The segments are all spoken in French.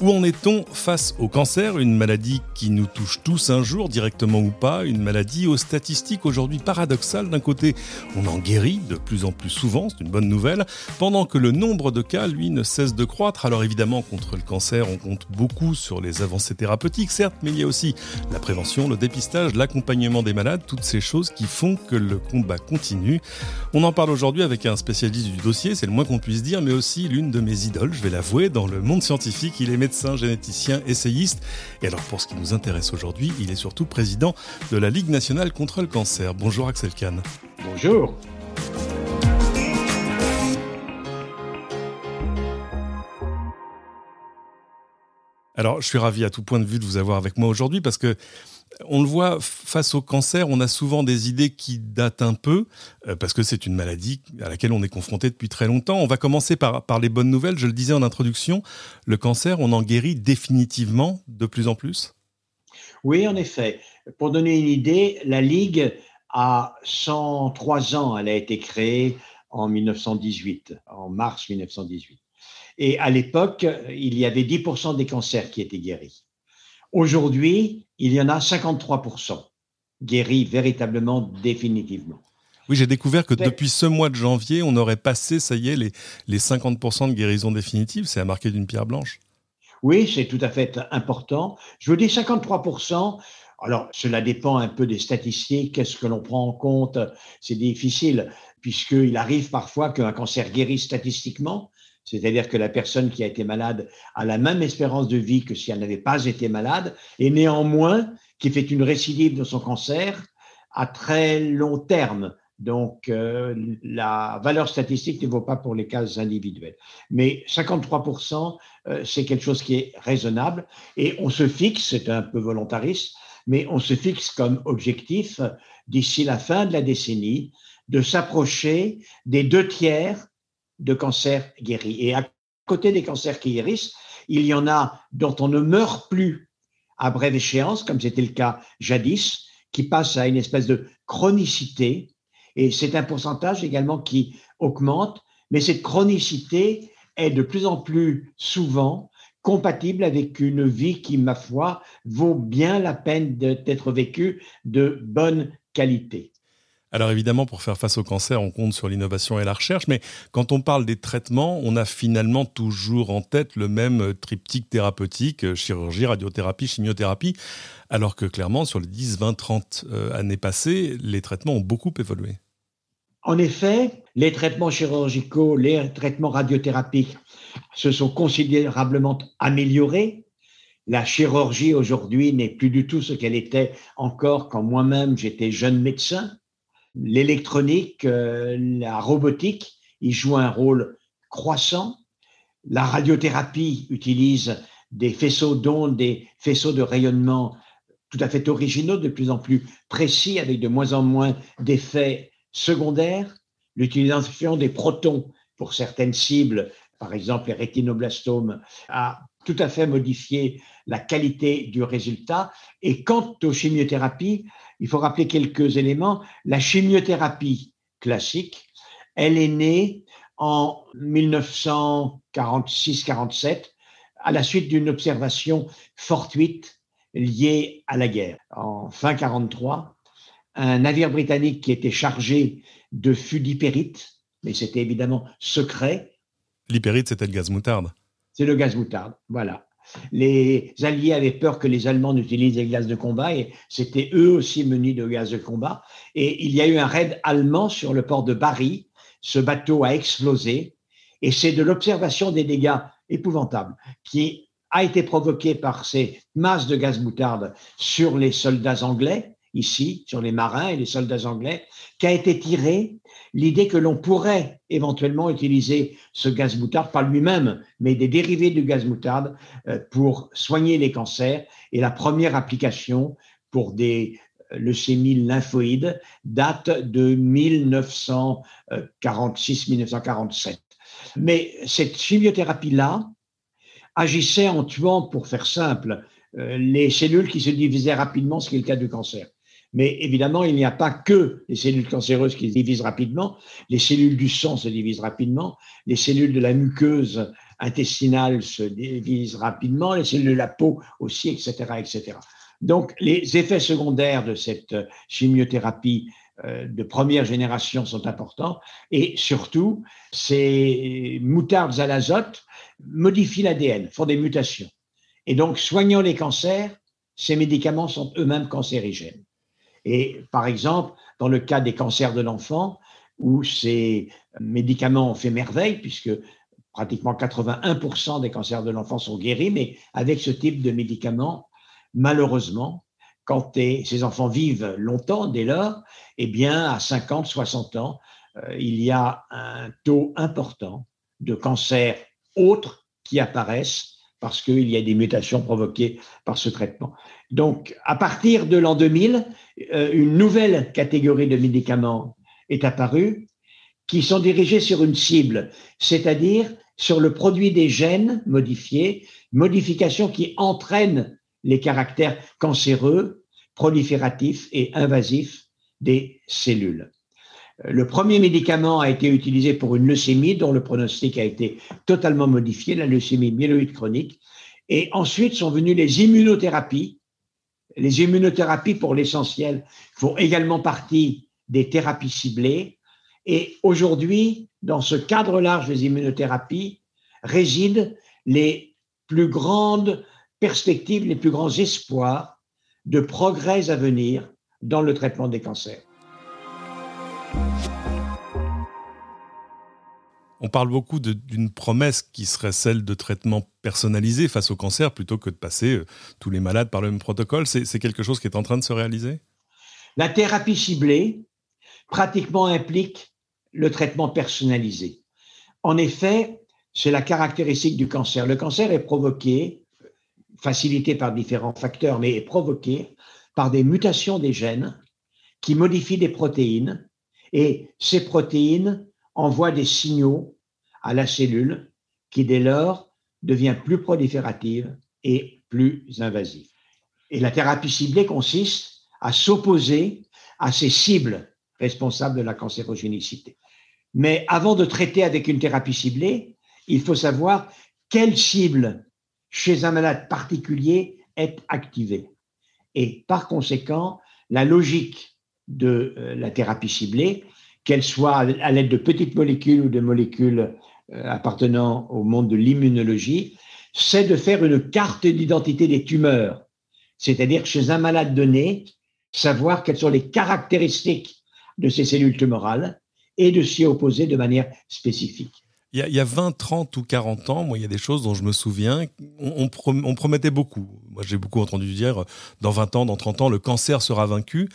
Où en est-on face au cancer, une maladie qui nous touche tous un jour, directement ou pas, une maladie aux statistiques aujourd'hui paradoxales. D'un côté, on en guérit de plus en plus souvent, c'est une bonne nouvelle, pendant que le nombre de cas, lui, ne cesse de croître. Alors évidemment, contre le cancer, on compte beaucoup sur les avancées thérapeutiques, certes, mais il y a aussi la prévention, le dépistage, l'accompagnement des malades, toutes ces choses qui font que le combat continue. On en parle aujourd'hui avec un spécialiste du dossier, c'est le moins qu'on puisse dire, mais aussi l'une de mes idoles, je vais l'avouer, dans le monde scientifique. Il est médecin généticien, essayiste. Et alors pour ce qui nous intéresse aujourd'hui, il est surtout président de la Ligue nationale contre le cancer. Bonjour Axel Kahn. Bonjour. Alors, je suis ravi à tout point de vue de vous avoir avec moi aujourd'hui parce que on le voit, face au cancer, on a souvent des idées qui datent un peu, euh, parce que c'est une maladie à laquelle on est confronté depuis très longtemps. On va commencer par, par les bonnes nouvelles. Je le disais en introduction, le cancer, on en guérit définitivement de plus en plus? Oui, en effet. Pour donner une idée, la Ligue a 103 ans. Elle a été créée en 1918, en mars 1918. Et à l'époque, il y avait 10% des cancers qui étaient guéris. Aujourd'hui, il y en a 53% guéris véritablement, définitivement. Oui, j'ai découvert que depuis ce mois de janvier, on aurait passé, ça y est, les, les 50% de guérison définitive. C'est à marquer d'une pierre blanche. Oui, c'est tout à fait important. Je vous dis 53%. Alors, cela dépend un peu des statistiques. Qu'est-ce que l'on prend en compte? C'est difficile, puisqu'il arrive parfois qu'un cancer guérisse statistiquement, c'est-à-dire que la personne qui a été malade a la même espérance de vie que si elle n'avait pas été malade, et néanmoins qui fait une récidive de son cancer à très long terme. Donc, euh, la valeur statistique ne vaut pas pour les cas individuels. Mais 53%, euh, c'est quelque chose qui est raisonnable. Et on se fixe, c'est un peu volontariste, mais on se fixe comme objectif, d'ici la fin de la décennie, de s'approcher des deux tiers de cancers guéris. Et à côté des cancers qui guérissent, il y en a dont on ne meurt plus à brève échéance, comme c'était le cas jadis, qui passe à une espèce de chronicité. Et c'est un pourcentage également qui augmente, mais cette chronicité est de plus en plus souvent compatible avec une vie qui, ma foi, vaut bien la peine d'être vécue de bonne qualité. Alors évidemment, pour faire face au cancer, on compte sur l'innovation et la recherche, mais quand on parle des traitements, on a finalement toujours en tête le même triptyque thérapeutique, euh, chirurgie, radiothérapie, chimiothérapie, alors que clairement, sur les 10, 20, 30 années passées, les traitements ont beaucoup évolué. En effet, les traitements chirurgicaux, les traitements radiothérapiques se sont considérablement améliorés. La chirurgie aujourd'hui n'est plus du tout ce qu'elle était encore quand moi-même j'étais jeune médecin l'électronique, euh, la robotique, ils jouent un rôle croissant. La radiothérapie utilise des faisceaux d'ondes, des faisceaux de rayonnement tout à fait originaux, de plus en plus précis, avec de moins en moins d'effets secondaires. L'utilisation des protons pour certaines cibles, par exemple les rétinoblastomes, a tout à fait modifié la qualité du résultat. Et quant aux chimiothérapies, il faut rappeler quelques éléments. La chimiothérapie classique, elle est née en 1946-47 à la suite d'une observation fortuite liée à la guerre. En fin 43, un navire britannique qui était chargé de fûts d'hypérite, mais c'était évidemment secret. L'hypérite, c'était le gaz moutarde. C'est le gaz moutarde, voilà les Alliés avaient peur que les Allemands n'utilisent les gaz de combat et c'était eux aussi munis de gaz de combat. Et il y a eu un raid allemand sur le port de Bari. Ce bateau a explosé et c'est de l'observation des dégâts épouvantables qui a été provoqué par ces masses de gaz moutarde sur les soldats anglais ici, sur les marins et les soldats anglais, qu'a été tirée l'idée que l'on pourrait éventuellement utiliser ce gaz moutarde, pas lui-même, mais des dérivés du gaz moutarde euh, pour soigner les cancers. Et la première application pour des euh, leucémies lymphoïdes date de 1946-1947. Mais cette chimiothérapie-là agissait en tuant, pour faire simple, euh, les cellules qui se divisaient rapidement, ce qui est le cas du cancer. Mais évidemment, il n'y a pas que les cellules cancéreuses qui se divisent rapidement. Les cellules du sang se divisent rapidement. Les cellules de la muqueuse intestinale se divisent rapidement. Les cellules de la peau aussi, etc., etc. Donc, les effets secondaires de cette chimiothérapie euh, de première génération sont importants. Et surtout, ces moutardes à l'azote modifient l'ADN, font des mutations. Et donc, soignant les cancers, ces médicaments sont eux-mêmes cancérigènes. Et par exemple, dans le cas des cancers de l'enfant, où ces médicaments ont fait merveille, puisque pratiquement 81% des cancers de l'enfant sont guéris, mais avec ce type de médicaments, malheureusement, quand ces enfants vivent longtemps dès lors, eh bien, à 50, 60 ans, euh, il y a un taux important de cancers autres qui apparaissent parce qu'il y a des mutations provoquées par ce traitement. Donc, à partir de l'an 2000, euh, une nouvelle catégorie de médicaments est apparue qui sont dirigés sur une cible, c'est-à-dire sur le produit des gènes modifiés, modifications qui entraînent les caractères cancéreux, prolifératifs et invasifs des cellules. Le premier médicament a été utilisé pour une leucémie dont le pronostic a été totalement modifié, la leucémie myéloïde chronique. Et ensuite sont venues les immunothérapies. Les immunothérapies, pour l'essentiel, font également partie des thérapies ciblées. Et aujourd'hui, dans ce cadre large des immunothérapies, résident les plus grandes perspectives, les plus grands espoirs de progrès à venir dans le traitement des cancers. On parle beaucoup d'une promesse qui serait celle de traitement personnalisé face au cancer plutôt que de passer euh, tous les malades par le même protocole. C'est quelque chose qui est en train de se réaliser? La thérapie ciblée pratiquement implique le traitement personnalisé. En effet, c'est la caractéristique du cancer. Le cancer est provoqué, facilité par différents facteurs, mais est provoqué par des mutations des gènes qui modifient des protéines et ces protéines envoient des signaux à la cellule qui dès lors devient plus proliférative et plus invasive. Et la thérapie ciblée consiste à s'opposer à ces cibles responsables de la cancérogénicité. Mais avant de traiter avec une thérapie ciblée, il faut savoir quelle cible chez un malade particulier est activée. Et par conséquent, la logique de euh, la thérapie ciblée, qu'elle soit à l'aide de petites molécules ou de molécules euh, appartenant au monde de l'immunologie, c'est de faire une carte d'identité des tumeurs. C'est-à-dire chez un malade donné, savoir quelles sont les caractéristiques de ces cellules tumorales et de s'y opposer de manière spécifique. Il y, a, 20, 30 ou 40 ans, moi, il y a des choses dont je me souviens, on, on promettait beaucoup. Moi, j'ai beaucoup entendu dire, dans 20 ans, dans 30 ans, le cancer sera vaincu.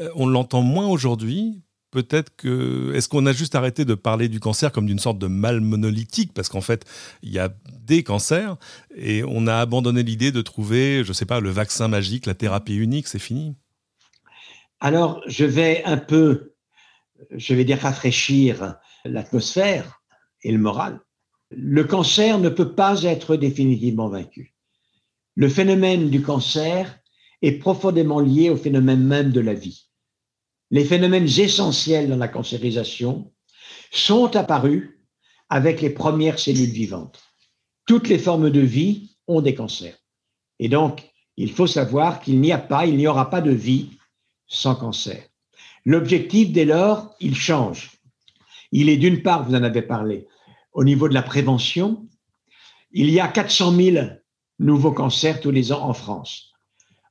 Euh, on l'entend moins aujourd'hui peut-être que. Est-ce qu'on a juste arrêté de parler du cancer comme d'une sorte de mal monolithique? Parce qu'en fait, il y a des cancers et on a abandonné l'idée de trouver, je ne sais pas, le vaccin magique, la thérapie unique, c'est fini. Alors, je vais un peu, je vais dire, rafraîchir l'atmosphère et le moral. Le cancer ne peut pas être définitivement vaincu. Le phénomène du cancer est profondément lié au phénomène même de la vie les phénomènes essentiels dans la cancérisation sont apparus avec les premières cellules vivantes. Toutes les formes de vie ont des cancers. Et donc, il faut savoir qu'il n'y a pas, il n'y aura pas de vie sans cancer. L'objectif, dès lors, il change. Il est d'une part, vous en avez parlé, au niveau de la prévention. Il y a 400 000 nouveaux cancers tous les ans en France.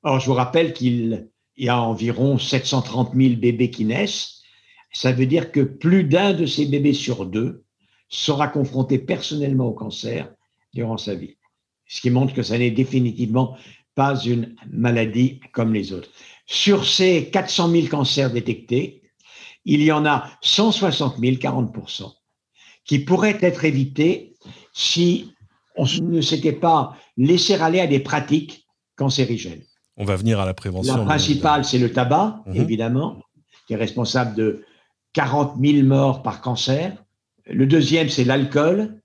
Or, je vous rappelle qu'il il y a environ 730 000 bébés qui naissent. Ça veut dire que plus d'un de ces bébés sur deux sera confronté personnellement au cancer durant sa vie. Ce qui montre que ça n'est définitivement pas une maladie comme les autres. Sur ces 400 000 cancers détectés, il y en a 160 000, 40% qui pourraient être évités si on ne s'était pas laissé aller à des pratiques cancérigènes. On va venir à la prévention. La principale, c'est le tabac, mhm. évidemment, qui est responsable de 40 000 morts par cancer. Le deuxième, c'est l'alcool,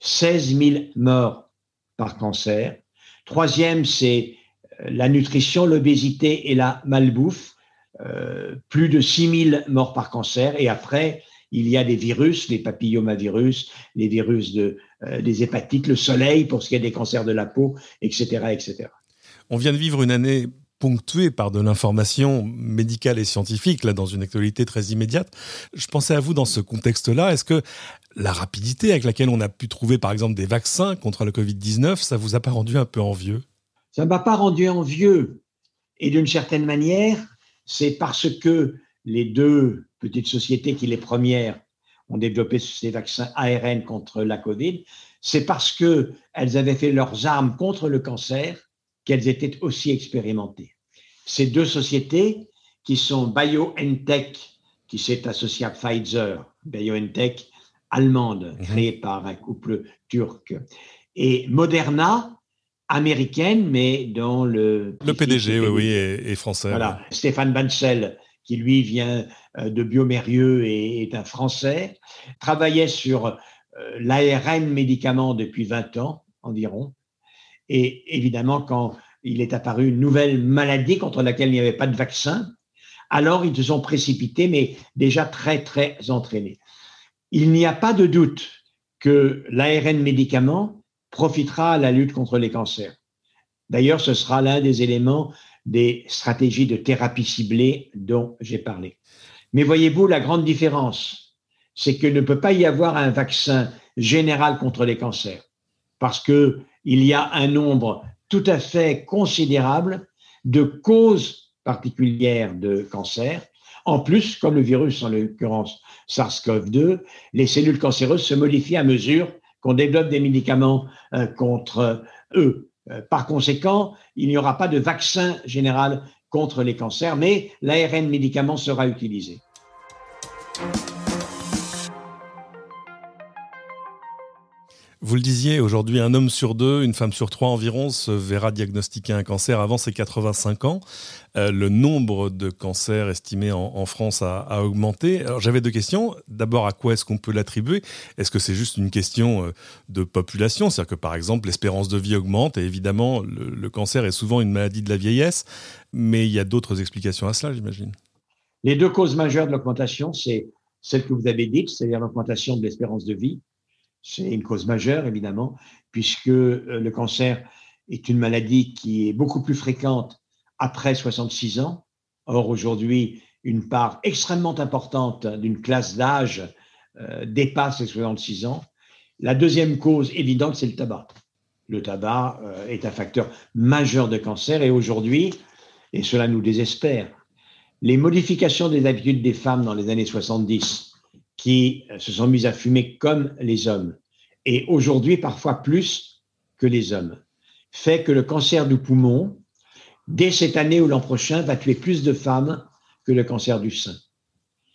16 000 morts par cancer. Troisième, c'est euh, la nutrition, l'obésité et la malbouffe, euh, plus de 6000 morts par cancer. Et après, il y a des virus, les papillomavirus, les virus de, euh, des hépatites, le soleil pour ce qui est des cancers de la peau, etc., etc. On vient de vivre une année ponctuée par de l'information médicale et scientifique, là, dans une actualité très immédiate. Je pensais à vous dans ce contexte-là. Est-ce que la rapidité avec laquelle on a pu trouver, par exemple, des vaccins contre le Covid-19, ça vous a pas rendu un peu envieux? Ça ne m'a pas rendu envieux. Et d'une certaine manière, c'est parce que les deux petites sociétés qui, les premières, ont développé ces vaccins ARN contre la Covid, c'est parce qu'elles avaient fait leurs armes contre le cancer qu'elles étaient aussi expérimentées. Ces deux sociétés, qui sont BioNTech, qui s'est associé à Pfizer, BioNTech allemande, mhm. créée par un couple turc, et Moderna, américaine, mais dont le... Le PDG, oui, oui, est, français. Voilà, Stéphane Bancel, qui lui vient euh, de Biomérieux et est un Français, travaillait sur euh, l'ARN médicament depuis 20 ans environ. Et évidemment, quand il est apparu une nouvelle maladie contre laquelle il n'y avait pas de vaccin, alors ils se sont précipités, mais déjà très, très entraînés. Il n'y a pas de doute que l'ARN médicament profitera à la lutte contre les cancers. D'ailleurs, ce sera l'un des éléments des stratégies de thérapie ciblée dont j'ai parlé. Mais voyez-vous, la grande différence, c'est qu'il ne peut pas y avoir un vaccin général contre les cancers, parce qu'il y a un nombre tout à fait considérable de causes particulières de cancer. En plus, comme le virus, en l'occurrence SARS-CoV-2, les cellules cancéreuses se modifient à mesure qu'on développe des médicaments euh, contre eux. Euh, par conséquent, il n'y aura pas de vaccin général contre les cancers, mais l'ARN médicament sera utilisé. Vous le disiez, aujourd'hui, un homme sur deux, une femme sur trois environ se verra diagnostiquer un cancer avant ses 85 ans. Euh, le nombre de cancers estimés en, France a, augmenté. J'avais deux questions. D'abord, à quoi est-ce qu'on peut l'attribuer? Est-ce que c'est juste une question euh, de population? C'est-à-dire que par exemple, l'espérance de vie augmente et évidemment, le, cancer est souvent une maladie de la vieillesse, mais il y a d'autres explications à cela, j'imagine. Les deux causes majeures de l'augmentation, c'est celle que vous avez dite, c'est-à-dire l'augmentation de l'espérance de vie c'est une cause majeure, évidemment, puisque euh, le cancer est une maladie qui est beaucoup plus fréquente après 66 ans. Or, aujourd'hui, une part extrêmement importante d'une classe d'âge euh, dépasse les 66 ans. La deuxième cause évidente, c'est le tabac. Le tabac euh, est un facteur majeur de cancer et aujourd'hui, et cela nous désespère, les modifications des habitudes des femmes dans les années 70 qui se sont mises à fumer comme les hommes, et aujourd'hui parfois plus que les hommes, fait que le cancer du poumon, dès cette année ou l'an prochain, va tuer plus de femmes que le cancer du sein.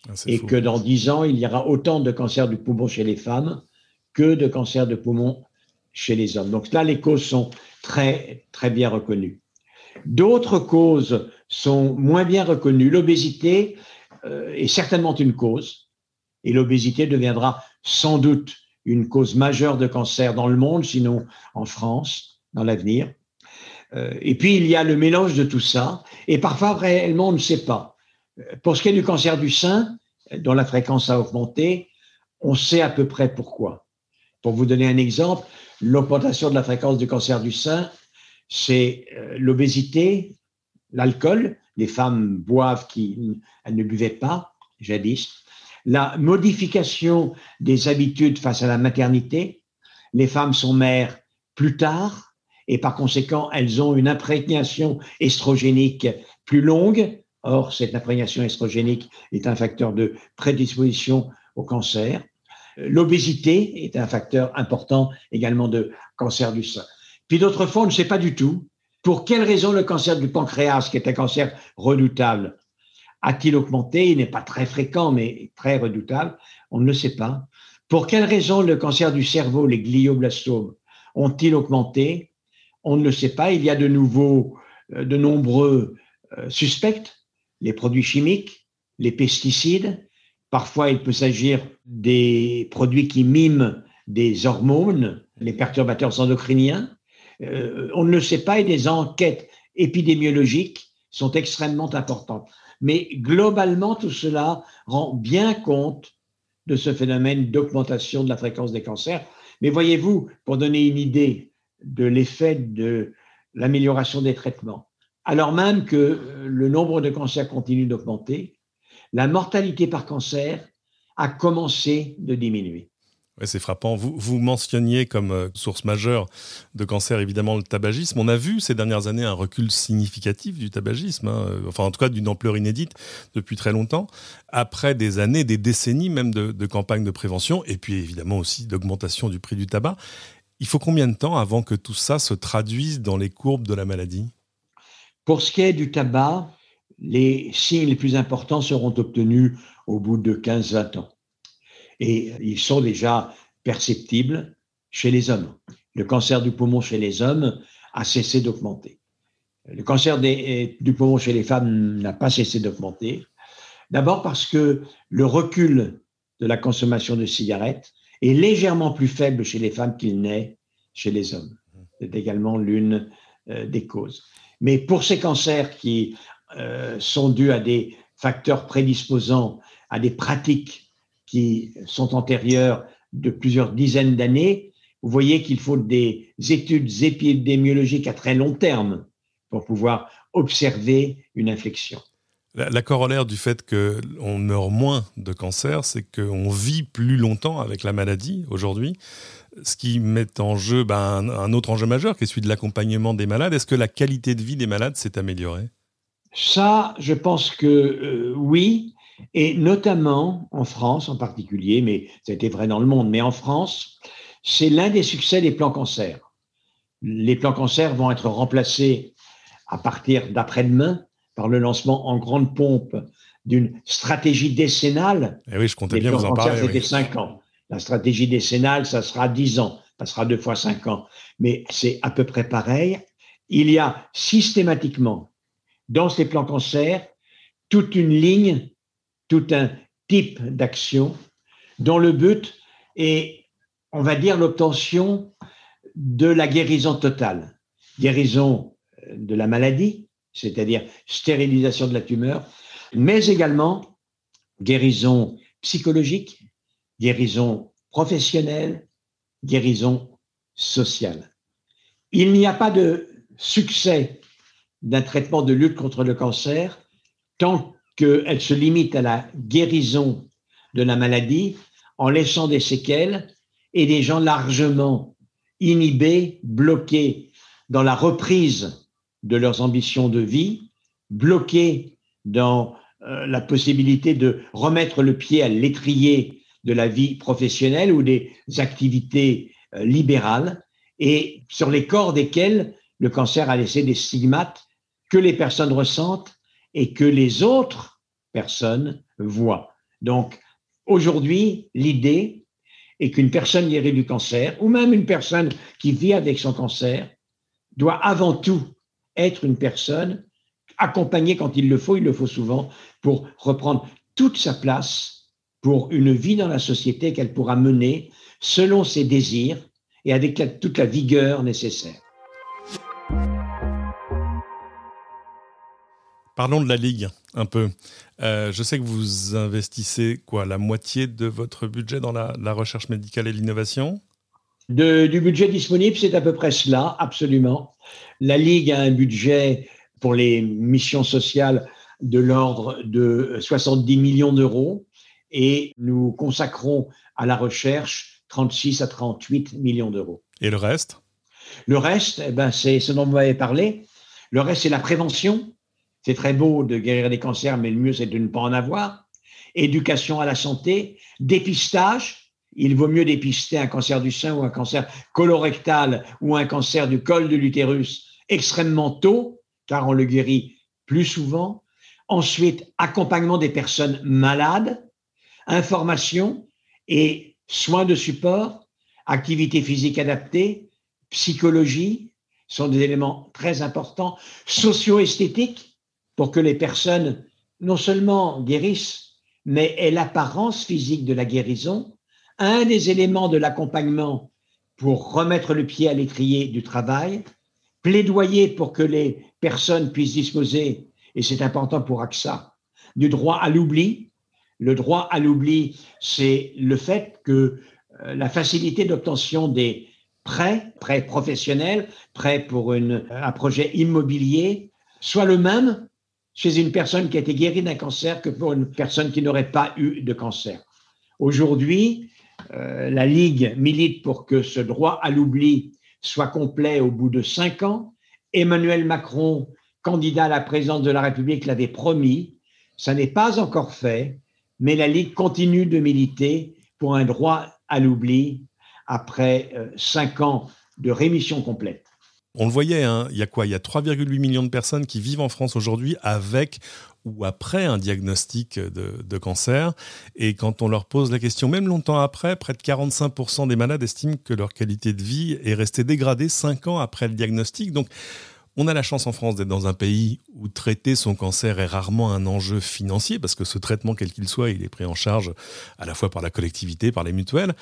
Ah, et que dans dix ans, il y aura autant de cancer du poumon chez les femmes que de cancer de poumon chez les hommes. Donc là, les causes sont très, très bien reconnues. D'autres causes sont moins bien reconnues. L'obésité euh, est certainement une cause, et l'obésité deviendra sans doute une cause majeure de cancer dans le monde, sinon en France, dans l'avenir. Euh, et puis, il y a le mélange de tout ça, et parfois, réellement, on ne sait pas. Euh, pour ce qui est du cancer du sein, dont la fréquence a augmenté, on sait à peu près pourquoi. Pour vous donner un exemple, l'augmentation de la fréquence du cancer du sein, c'est euh, l'obésité, l'alcool. Les femmes boivent qui elles ne buvaient pas jadis la modification des habitudes face à la maternité. Les femmes sont mères plus tard et par conséquent, elles ont une imprégnation estrogénique plus longue. Or, cette imprégnation estrogénique est un facteur de prédisposition au cancer. L'obésité est un facteur important également de cancer du sein. Puis d'autres fois, on ne sait pas du tout pour quelle raison le cancer du pancréas, qui est un cancer redoutable, a-t-il augmenté Il n'est pas très fréquent, mais très redoutable. On ne le sait pas. Pour quelles raisons le cancer du cerveau, les glioblastomes, ont-ils augmenté? On ne le sait pas. Il y a de nouveau euh, de nombreux euh, suspects, les produits chimiques, les pesticides. Parfois, il peut s'agir des produits qui miment des hormones, les perturbateurs endocriniens. Euh, on ne le sait pas et des enquêtes épidémiologiques sont extrêmement importantes. Mais globalement, tout cela rend bien compte de ce phénomène d'augmentation de la fréquence des cancers. Mais voyez-vous, pour donner une idée de l'effet de l'amélioration des traitements, alors même que le nombre de cancers continue d'augmenter, la mortalité par cancer a commencé de diminuer c'est frappant. Vous, mentionniez comme euh, source majeure de cancer évidemment le tabagisme. On a vu ces dernières années un recul significatif du tabagisme, hein, euh, enfin en tout cas d'une ampleur inédite depuis très longtemps, après des années, des décennies même de, de campagnes de prévention et puis évidemment aussi d'augmentation du prix du tabac. Il faut combien de temps avant que tout ça se traduise dans les courbes de la maladie? Pour ce qui est du tabac, les signes les plus importants seront obtenus au bout de 15-20 ans et ils sont déjà perceptibles chez les hommes. Le cancer du poumon chez les hommes a cessé d'augmenter. Le cancer du poumon chez les femmes n'a pas cessé d'augmenter. D'abord parce que le recul de la consommation de cigarettes est légèrement plus faible chez les femmes qu'il n'est chez les hommes. C'est également l'une euh, des causes. Mais pour ces cancers qui euh, sont dus à des facteurs prédisposants, à des pratiques qui sont antérieures de plusieurs dizaines d'années, vous voyez qu'il faut des études épidémiologiques à très long terme pour pouvoir observer une infection. La, corollaire du fait qu'on meurt moins de cancer, c'est qu'on vit plus longtemps avec la maladie aujourd'hui, ce qui met en jeu ben, un, autre enjeu majeur qui est celui de l'accompagnement des malades. Est-ce que la qualité de vie des malades s'est améliorée? Ça, je pense que euh, oui, et notamment en France en particulier, mais ça a été vrai dans le monde, mais en France, c'est l'un des succès des plans cancer. Les plans cancer vont être remplacés à partir d'après-demain par le lancement en grande pompe d'une stratégie décennale. Et eh oui, je comptais bien vous en parler. C'était cinq ans. La stratégie décennale, ça sera dix ans, ça sera deux fois cinq ans. Mais c'est à peu près pareil. Il y a systématiquement dans ces plans cancer toute une ligne tout un type d'action dont le but est, on va dire, l'obtention de la guérison totale. Guérison euh, de la maladie, c'est-à-dire stérilisation de la tumeur, mais également guérison psychologique, guérison professionnelle, guérison sociale. Il n'y a pas de succès d'un traitement de lutte contre le cancer tant qu'elle se limite à la guérison de la maladie en laissant des séquelles et des gens largement inhibés, bloqués dans la reprise de leurs ambitions de vie, bloqués dans euh, la possibilité de remettre le pied à l'étrier de la vie professionnelle ou des activités euh, libérales, et sur les corps desquels le cancer a laissé des stigmates que les personnes ressentent et que les autres personnes voient. Donc, aujourd'hui, l'idée est qu'une personne guérie du cancer, ou même une personne qui vit avec son cancer, doit avant tout être une personne accompagnée quand il le faut, il le faut souvent, pour reprendre toute sa place pour une vie dans la société qu'elle pourra mener selon ses désirs et avec toute la vigueur nécessaire. Parlons de la Ligue un peu. Euh, je sais que vous investissez quoi, la moitié de votre budget dans la, recherche médicale et l'innovation Du budget disponible, c'est à peu près cela, absolument. La Ligue a un budget pour les missions sociales de l'ordre de 70 millions d'euros et nous consacrons à la recherche 36 à 38 millions d'euros. Et le reste? Le reste, eh ben, c'est ce dont vous m'avez parlé. Le reste, c'est la prévention c'est très beau de guérir des cancers, mais le mieux, c'est de ne pas en avoir. Éducation à la santé, dépistage. Il vaut mieux dépister un cancer du sein ou un cancer colorectal ou un cancer du col de l'utérus extrêmement tôt, car on le guérit plus souvent. Ensuite, accompagnement des personnes malades, information et soins de support, activité physique adaptée, psychologie sont des éléments très importants, socio-esthétiques pour que les personnes non seulement guérissent, mais aient l'apparence physique de la guérison, un des éléments de l'accompagnement pour remettre le pied à l'étrier du travail, plaidoyer pour que les personnes puissent disposer, et c'est important pour AXA, du droit à l'oubli. Le droit à l'oubli, c'est le fait que euh, la facilité d'obtention des prêts, prêts professionnels, prêts pour un projet immobilier, soit le même chez une personne qui a été guérie d'un cancer que pour une personne qui n'aurait pas eu de cancer. Aujourd'hui, euh, la Ligue milite pour que ce droit à l'oubli soit complet au bout de cinq ans. Emmanuel Macron, candidat à la présidence de la République, l'avait promis. Ça n'est pas encore fait, mais la Ligue continue de militer pour un droit à l'oubli après euh, cinq ans de rémission complète. On le voyait, hein, il y a quoi? Il y a 3,8 millions de personnes qui vivent en France aujourd'hui avec ou après un diagnostic de, cancer. Et quand on leur pose la question, même longtemps après, près de 45% des malades estiment que leur qualité de vie est restée dégradée 5 ans après le diagnostic. Donc, on a la chance en France d'être dans un pays où traiter son cancer est rarement un enjeu financier, parce que ce traitement, quel qu'il soit, il est pris en charge à la fois par la collectivité, par les mutuelles.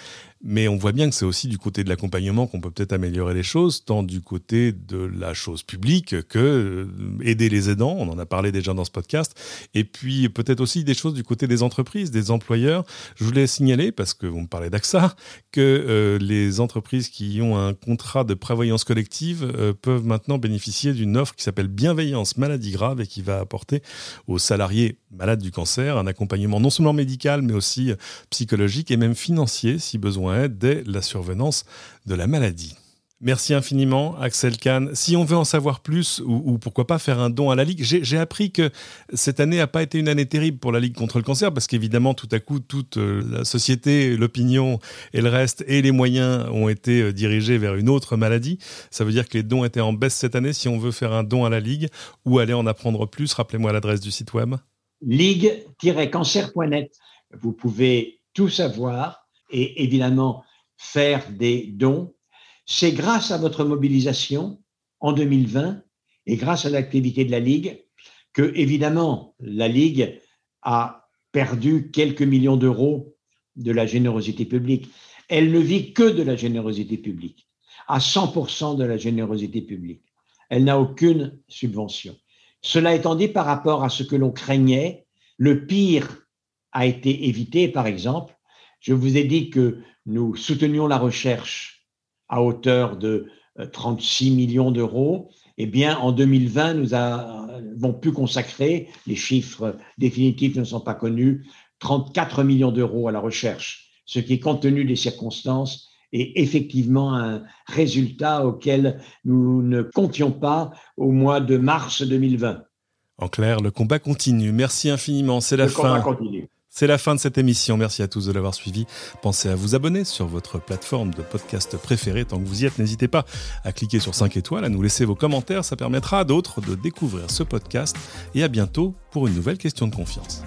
Mais on voit bien que c'est aussi du côté de l'accompagnement qu'on peut peut-être améliorer les choses, tant du côté de la chose publique que euh, aider les aidants, on en a parlé déjà dans ce podcast, et puis peut-être aussi des choses du côté des entreprises, des employeurs. Je voulais signaler, parce que vous me parlez d'AXA, que euh, les entreprises qui ont un contrat de prévoyance collective euh, peuvent maintenant bénéficier d'une offre qui s'appelle Bienveillance Maladie Grave et qui va apporter aux salariés malades du cancer un accompagnement non seulement médical, mais aussi psychologique et même financier, si besoin est, dès la survenance de la maladie. Merci infiniment, Axel Kahn. Si on veut en savoir plus, ou, pourquoi pas faire un don à la Ligue, j'ai appris que cette année n'a pas été une année terrible pour la Ligue contre le cancer, parce qu'évidemment, tout à coup, toute euh, la société, l'opinion et le reste, et les moyens ont été euh, dirigés vers une autre maladie. Ça veut dire que les dons étaient en baisse cette année. Si on veut faire un don à la Ligue ou aller en apprendre plus, rappelez-moi l'adresse du site web. Ligue-cancer.net. Vous pouvez tout savoir et évidemment faire des dons c'est grâce à votre mobilisation en 2020 et grâce à l'activité de la Ligue que, évidemment, la Ligue a perdu quelques millions d'euros de la générosité publique. Elle ne vit que de la générosité publique, à 100% de la générosité publique. Elle n'a aucune subvention. Cela étant dit, par rapport à ce que l'on craignait, le pire a été évité. Par exemple, je vous ai dit que nous soutenions la recherche à hauteur de 36 euh, millions d'euros, eh bien, en 2020, nous avons pu consacrer, les chiffres définitifs ne sont pas connus, 34 millions d'euros à la recherche, ce qui, compte tenu des circonstances, est effectivement un résultat auquel nous ne comptions pas au mois de mars 2020. En clair, le combat continue. Merci infiniment. C'est la le fin. Combat continue. C'est la fin de cette émission. Merci à tous de l'avoir suivi. Pensez à vous abonner sur votre plateforme de podcast préférée. Tant que vous y êtes, n'hésitez pas à cliquer sur 5 étoiles, à nous laisser vos commentaires. Ça permettra à d'autres de découvrir ce podcast. Et à bientôt pour une nouvelle question de confiance.